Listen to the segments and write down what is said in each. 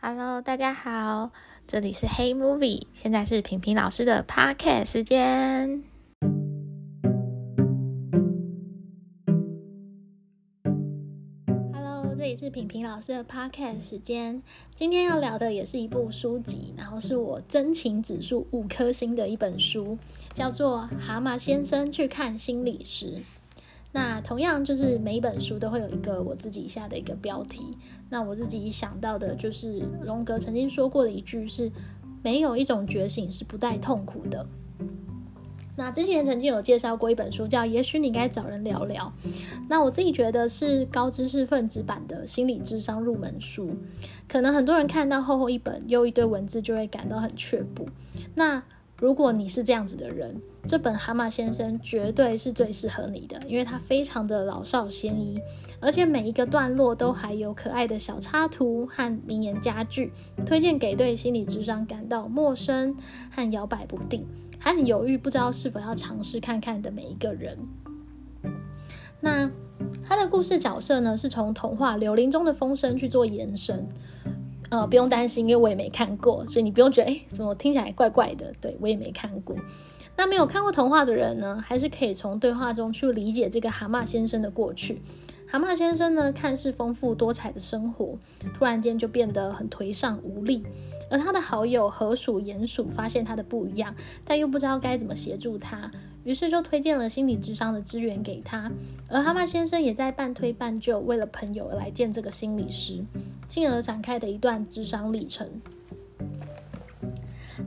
Hello，大家好，这里是黑 Movie，现在是平平老师的 Podcast 时间。Hello，这里是平平老师的 Podcast 时间。今天要聊的也是一部书籍，然后是我真情指数五颗星的一本书，叫做《蛤蟆先生去看心理师》。那同样就是每一本书都会有一个我自己下的一个标题。那我自己想到的就是荣格曾经说过的一句是：没有一种觉醒是不带痛苦的。那之前曾经有介绍过一本书叫《也许你该找人聊聊》。那我自己觉得是高知识分子版的心理智商入门书。可能很多人看到厚厚一本又一堆文字就会感到很却步。那如果你是这样子的人，这本《蛤蟆先生》绝对是最适合你的，因为它非常的老少咸宜，而且每一个段落都还有可爱的小插图和名言佳句，推荐给对心理智商感到陌生和摇摆不定，还很犹豫不知道是否要尝试看看的每一个人。那他的故事角色呢，是从童话《柳林中的风声》去做延伸。呃，不用担心，因为我也没看过，所以你不用觉得，哎，怎么听起来怪怪的？对我也没看过。那没有看过童话的人呢，还是可以从对话中去理解这个蛤蟆先生的过去。蛤蟆先生呢，看似丰富多彩的生活，突然间就变得很颓丧无力。而他的好友河鼠、鼹鼠发现他的不一样，但又不知道该怎么协助他，于是就推荐了心理智商的资源给他。而蛤蟆先生也在半推半就，为了朋友而来见这个心理师，进而展开的一段智商历程。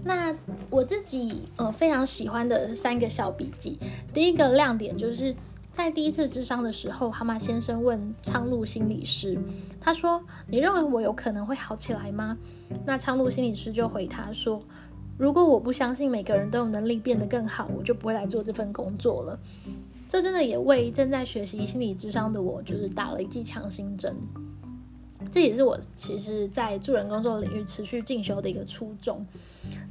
那我自己呃非常喜欢的三个小笔记，第一个亮点就是。在第一次智商的时候，蛤蟆先生问昌路心理师：“他说，你认为我有可能会好起来吗？”那昌路心理师就回他说：“如果我不相信每个人都有能力变得更好，我就不会来做这份工作了。”这真的也为正在学习心理智商的我，就是打了一剂强心针。这也是我其实，在助人工作领域持续进修的一个初衷。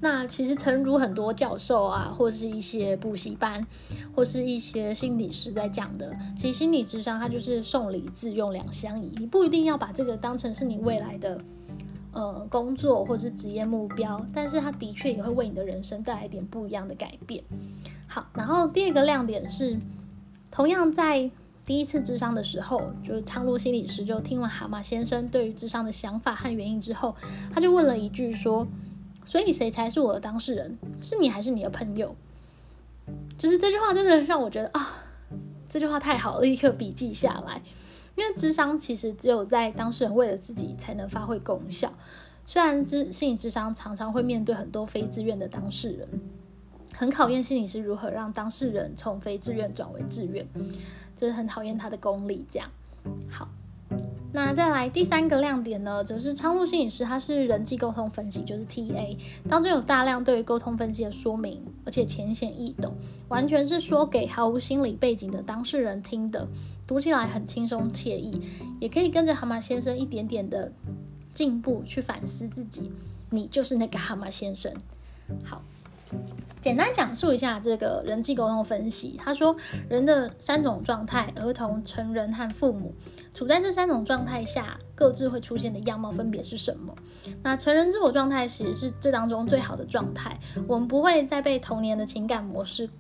那其实，诚如很多教授啊，或是一些补习班，或是一些心理师在讲的，其实心理智商它就是送礼自用两相宜。你不一定要把这个当成是你未来的呃工作或是职业目标，但是它的确也会为你的人生带来一点不一样的改变。好，然后第二个亮点是，同样在。第一次智商的时候，就是苍鹭心理师就听完蛤蟆先生对于智商的想法和原因之后，他就问了一句说：“所以谁才是我的当事人？是你还是你的朋友？”就是这句话真的让我觉得啊，这句话太好了，立刻笔记下来。因为智商其实只有在当事人为了自己才能发挥功效。虽然智心理智商常常会面对很多非自愿的当事人，很考验心理师如何让当事人从非自愿转为自愿。就是很讨厌他的功力，这样好。那再来第三个亮点呢，就是昌路心理师，他是人际沟通分析，就是 TA 当中有大量对于沟通分析的说明，而且浅显易懂，完全是说给毫无心理背景的当事人听的，读起来很轻松惬意，也可以跟着蛤蟆先生一点点的进步去反思自己，你就是那个蛤蟆先生。好。简单讲述一下这个人际沟通分析。他说，人的三种状态，儿童、成人和父母，处在这三种状态下，各自会出现的样貌分别是什么？那成人自我状态其实是这当中最好的状态。我们不会再被童年的情感模式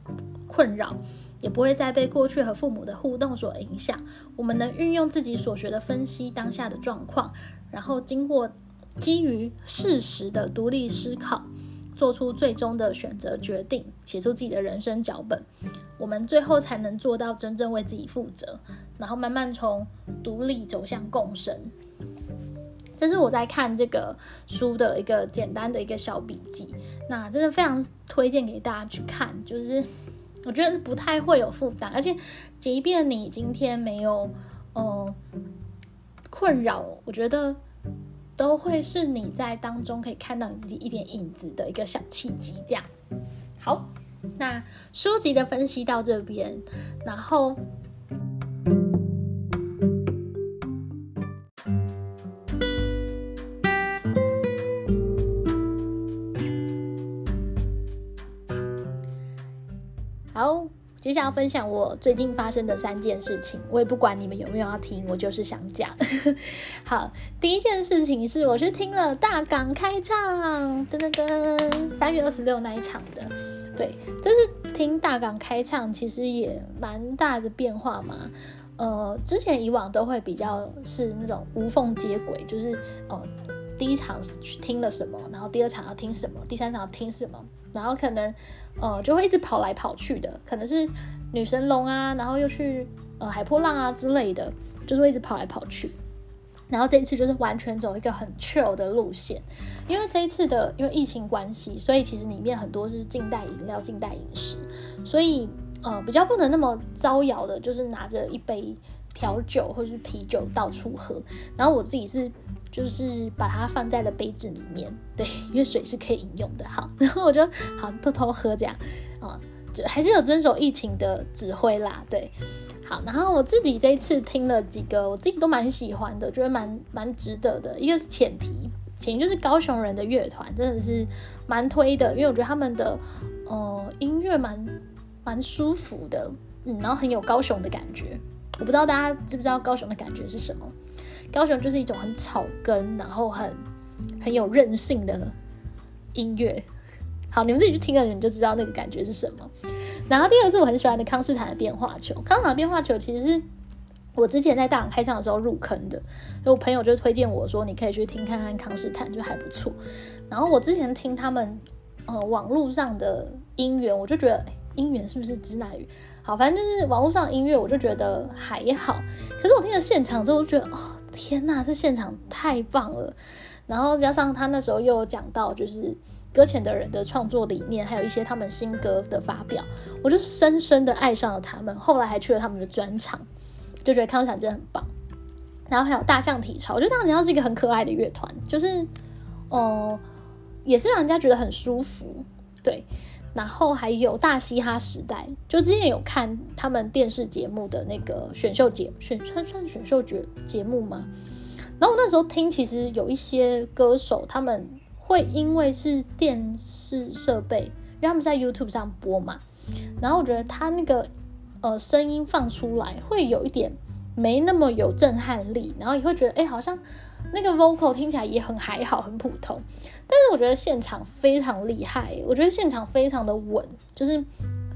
困扰，也不会再被过去和父母的互动所影响。我们能运用自己所学的分析当下的状况，然后经过基于事实的独立思考。做出最终的选择决定，写出自己的人生脚本，我们最后才能做到真正为自己负责，然后慢慢从独立走向共生。这是我在看这个书的一个简单的一个小笔记，那真的非常推荐给大家去看。就是我觉得不太会有负担，而且即便你今天没有呃困扰，我觉得。都会是你在当中可以看到你自己一点影子的一个小契机，这样。好，那书籍的分析到这边，然后，要分享我最近发生的三件事情，我也不管你们有没有要听，我就是想讲。好，第一件事情是我去听了大港开唱，噔噔噔，三月二十六那一场的。对，这是听大港开唱，其实也蛮大的变化嘛。呃，之前以往都会比较是那种无缝接轨，就是呃。第一场去听了什么，然后第二场要听什么，第三场要听什么，然后可能呃就会一直跑来跑去的，可能是女神龙啊，然后又去呃海波浪啊之类的，就是会一直跑来跑去。然后这一次就是完全走一个很 chill 的路线，因为这一次的因为疫情关系，所以其实里面很多是近代饮料、近代饮食，所以呃比较不能那么招摇的，就是拿着一杯调酒或是啤酒到处喝。然后我自己是。就是把它放在了杯子里面，对，因为水是可以饮用的。好，然后我就好偷偷喝这样，啊，就还是有遵守疫情的指挥啦，对。好，然后我自己这一次听了几个，我自己都蛮喜欢的，觉得蛮蛮值得的。一个是浅提，浅提就是高雄人的乐团，真的是蛮推的，因为我觉得他们的呃音乐蛮蛮舒服的，嗯，然后很有高雄的感觉。我不知道大家知不知道高雄的感觉是什么？高雄就是一种很草根，然后很很有韧性的音乐。好，你们自己去听了，你们就知道那个感觉是什么。然后第二个是我很喜欢的康斯坦的变化球。康斯坦的变化球其实是我之前在大港开唱的时候入坑的，我朋友就推荐我说你可以去听看看康斯坦，就还不错。然后我之前听他们呃网络上的音源，我就觉得音源是不是指哪语？好，反正就是网络上音乐，我就觉得还好。可是我听了现场之后，觉得哦。天呐，这现场太棒了！然后加上他那时候又讲到，就是搁浅的人的创作理念，还有一些他们新歌的发表，我就深深的爱上了他们。后来还去了他们的专场，就觉得康斯坦真的很棒。然后还有大象体操，我觉得大象体操是一个很可爱的乐团，就是哦，也是让人家觉得很舒服，对。然后还有大嘻哈时代，就之前有看他们电视节目的那个选秀节选算算选秀节节目吗？然后我那时候听，其实有一些歌手他们会因为是电视设备，因为他们在 YouTube 上播嘛，然后我觉得他那个呃声音放出来会有一点没那么有震撼力，然后也会觉得哎好像。那个 vocal 听起来也很还好，很普通，但是我觉得现场非常厉害，我觉得现场非常的稳，就是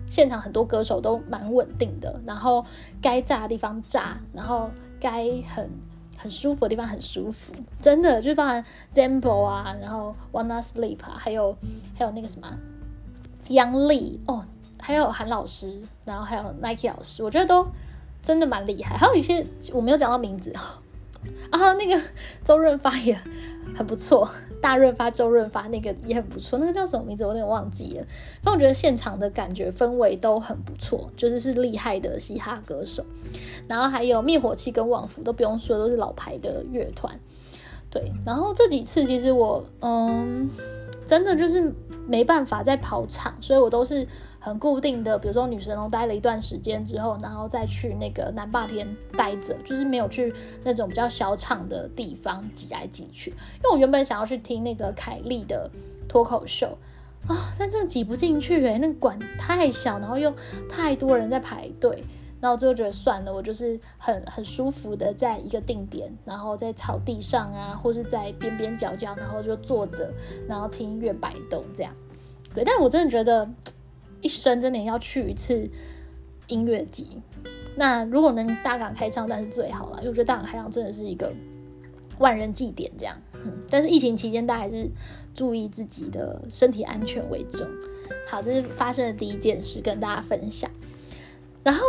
现场很多歌手都蛮稳定的，然后该炸的地方炸，然后该很很舒服的地方很舒服，真的就包含 Zambo 啊，然后 Wanna Sleep 啊，还有还有那个什么杨丽哦，还有韩老师，然后还有 Nike 老师，我觉得都真的蛮厉害，还有一些我没有讲到名字。啊，那个周润发也很不错，大润发、周润发那个也很不错，那个叫什么名字我有点忘记了。但我觉得现场的感觉氛围都很不错，就是是厉害的嘻哈歌手。然后还有灭火器跟旺福都不用说，都是老牌的乐团。对，然后这几次其实我嗯，真的就是没办法再跑场，所以我都是。很固定的，比如说女神龙待了一段时间之后，然后再去那个南霸天待着，就是没有去那种比较小场的地方挤来挤去。因为我原本想要去听那个凯莉的脱口秀啊，但真的挤不进去诶，那个馆太小，然后又太多人在排队，然后最后觉得算了，我就是很很舒服的在一个定点，然后在草地上啊，或是在边边角角，然后就坐着，然后听音乐摆动这样。对，但我真的觉得。一生真的要去一次音乐节，那如果能大港开唱，那是最好了。因为我觉得大港开唱真的是一个万人祭典，这样。嗯，但是疫情期间，大家还是注意自己的身体安全为重。好，这是发生的第一件事，跟大家分享。然后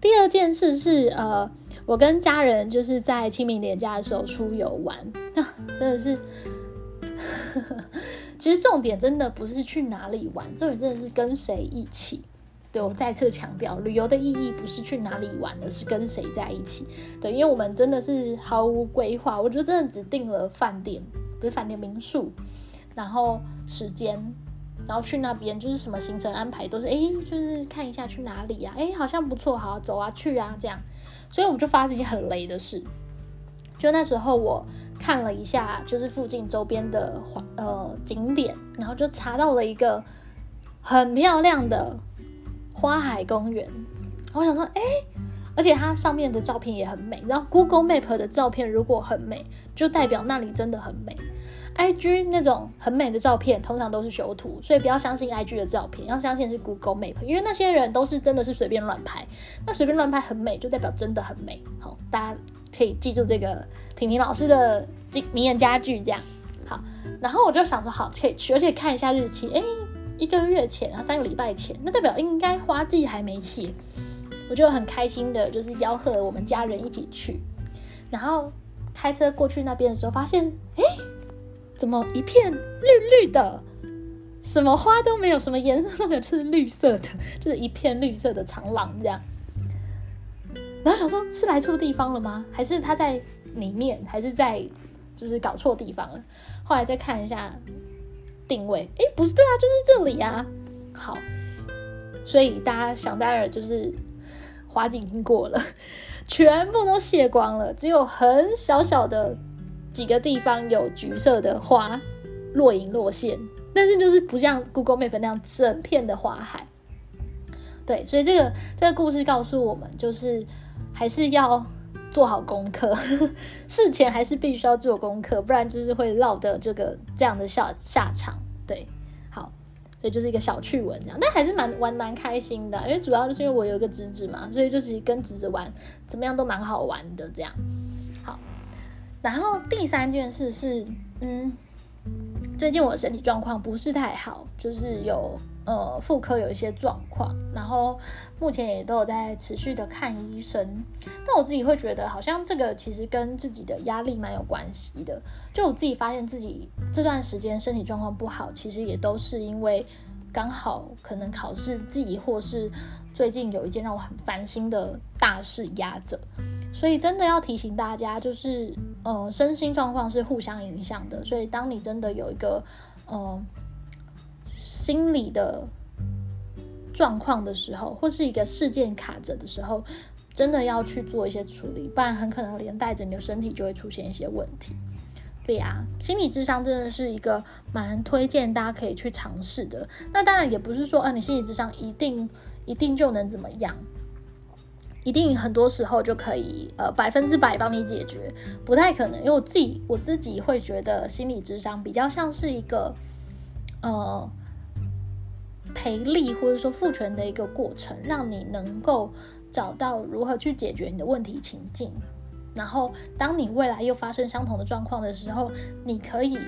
第二件事是，呃，我跟家人就是在清明年假的时候出游玩，啊，真的是。其实重点真的不是去哪里玩，重点真的是跟谁一起。对我再次强调，旅游的意义不是去哪里玩，而是跟谁在一起。对，因为我们真的是毫无规划，我觉得真的只订了饭店，不是饭店民宿，然后时间，然后去那边就是什么行程安排都是，哎，就是看一下去哪里呀，哎，好像不错，好走啊，去啊，这样。所以我们就发生一件很雷的事，就那时候我。看了一下，就是附近周边的呃景点，然后就查到了一个很漂亮的花海公园。我想说，哎，而且它上面的照片也很美。然后 Google Map 的照片如果很美，就代表那里真的很美。IG 那种很美的照片，通常都是修图，所以不要相信 IG 的照片，要相信是 Google Map，因为那些人都是真的是随便乱拍。那随便乱拍很美，就代表真的很美。好，大家可以记住这个平平老师的这名言佳句，这样好。然后我就想着，好，可以去，而且看一下日期，哎，一个月前啊，三个礼拜前，那代表应该花季还没谢。我就很开心的，就是吆喝我们家人一起去。然后开车过去那边的时候，发现，哎。怎么一片绿绿的，什么花都没有，什么颜色都没有，就是绿色的，就是一片绿色的长廊这样。然后想说，是来错地方了吗？还是他在里面，还是在就是搞错地方了？后来再看一下定位，哎，不是，对啊，就是这里啊。好，所以大家想当然就是花景已经过了，全部都卸光了，只有很小小的。几个地方有橘色的花，若隐若现，但是就是不像 Google Map 那样整片的花海。对，所以这个这个故事告诉我们，就是还是要做好功课，事前还是必须要做功课，不然就是会落得这个这样的下下场。对，好，所以就是一个小趣闻这样，但还是蛮玩蛮开心的，因为主要就是因为我有一个侄子嘛，所以就是跟侄子玩，怎么样都蛮好玩的这样。好然后第三件事是，嗯，最近我的身体状况不是太好，就是有呃妇科有一些状况，然后目前也都有在持续的看医生。但我自己会觉得，好像这个其实跟自己的压力蛮有关系的。就我自己发现自己这段时间身体状况不好，其实也都是因为刚好可能考试季，或是最近有一件让我很烦心的大事压着。所以真的要提醒大家，就是呃，身心状况是互相影响的。所以当你真的有一个呃心理的状况的时候，或是一个事件卡着的时候，真的要去做一些处理，不然很可能连带着你的身体就会出现一些问题。对呀，心理智商真的是一个蛮推荐大家可以去尝试的。那当然也不是说啊，你心理智商一定一定就能怎么样。一定很多时候就可以呃百分之百帮你解决，不太可能，因为我自己我自己会觉得心理智商比较像是一个呃赔力或者说赋权的一个过程，让你能够找到如何去解决你的问题情境，然后当你未来又发生相同的状况的时候，你可以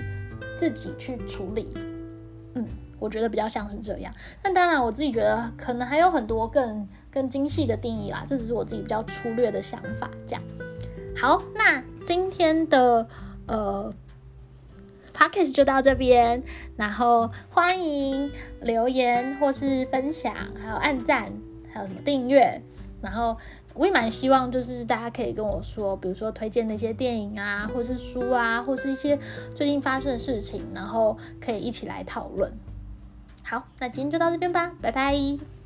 自己去处理，嗯。我觉得比较像是这样，那当然我自己觉得可能还有很多更更精细的定义啦，这只是我自己比较粗略的想法。这样，好，那今天的呃 podcast 就到这边，然后欢迎留言或是分享，还有按赞，还有什么订阅，然后我也蛮希望就是大家可以跟我说，比如说推荐那些电影啊，或是书啊，或是一些最近发生的事情，然后可以一起来讨论。好，那今天就到这边吧，拜拜。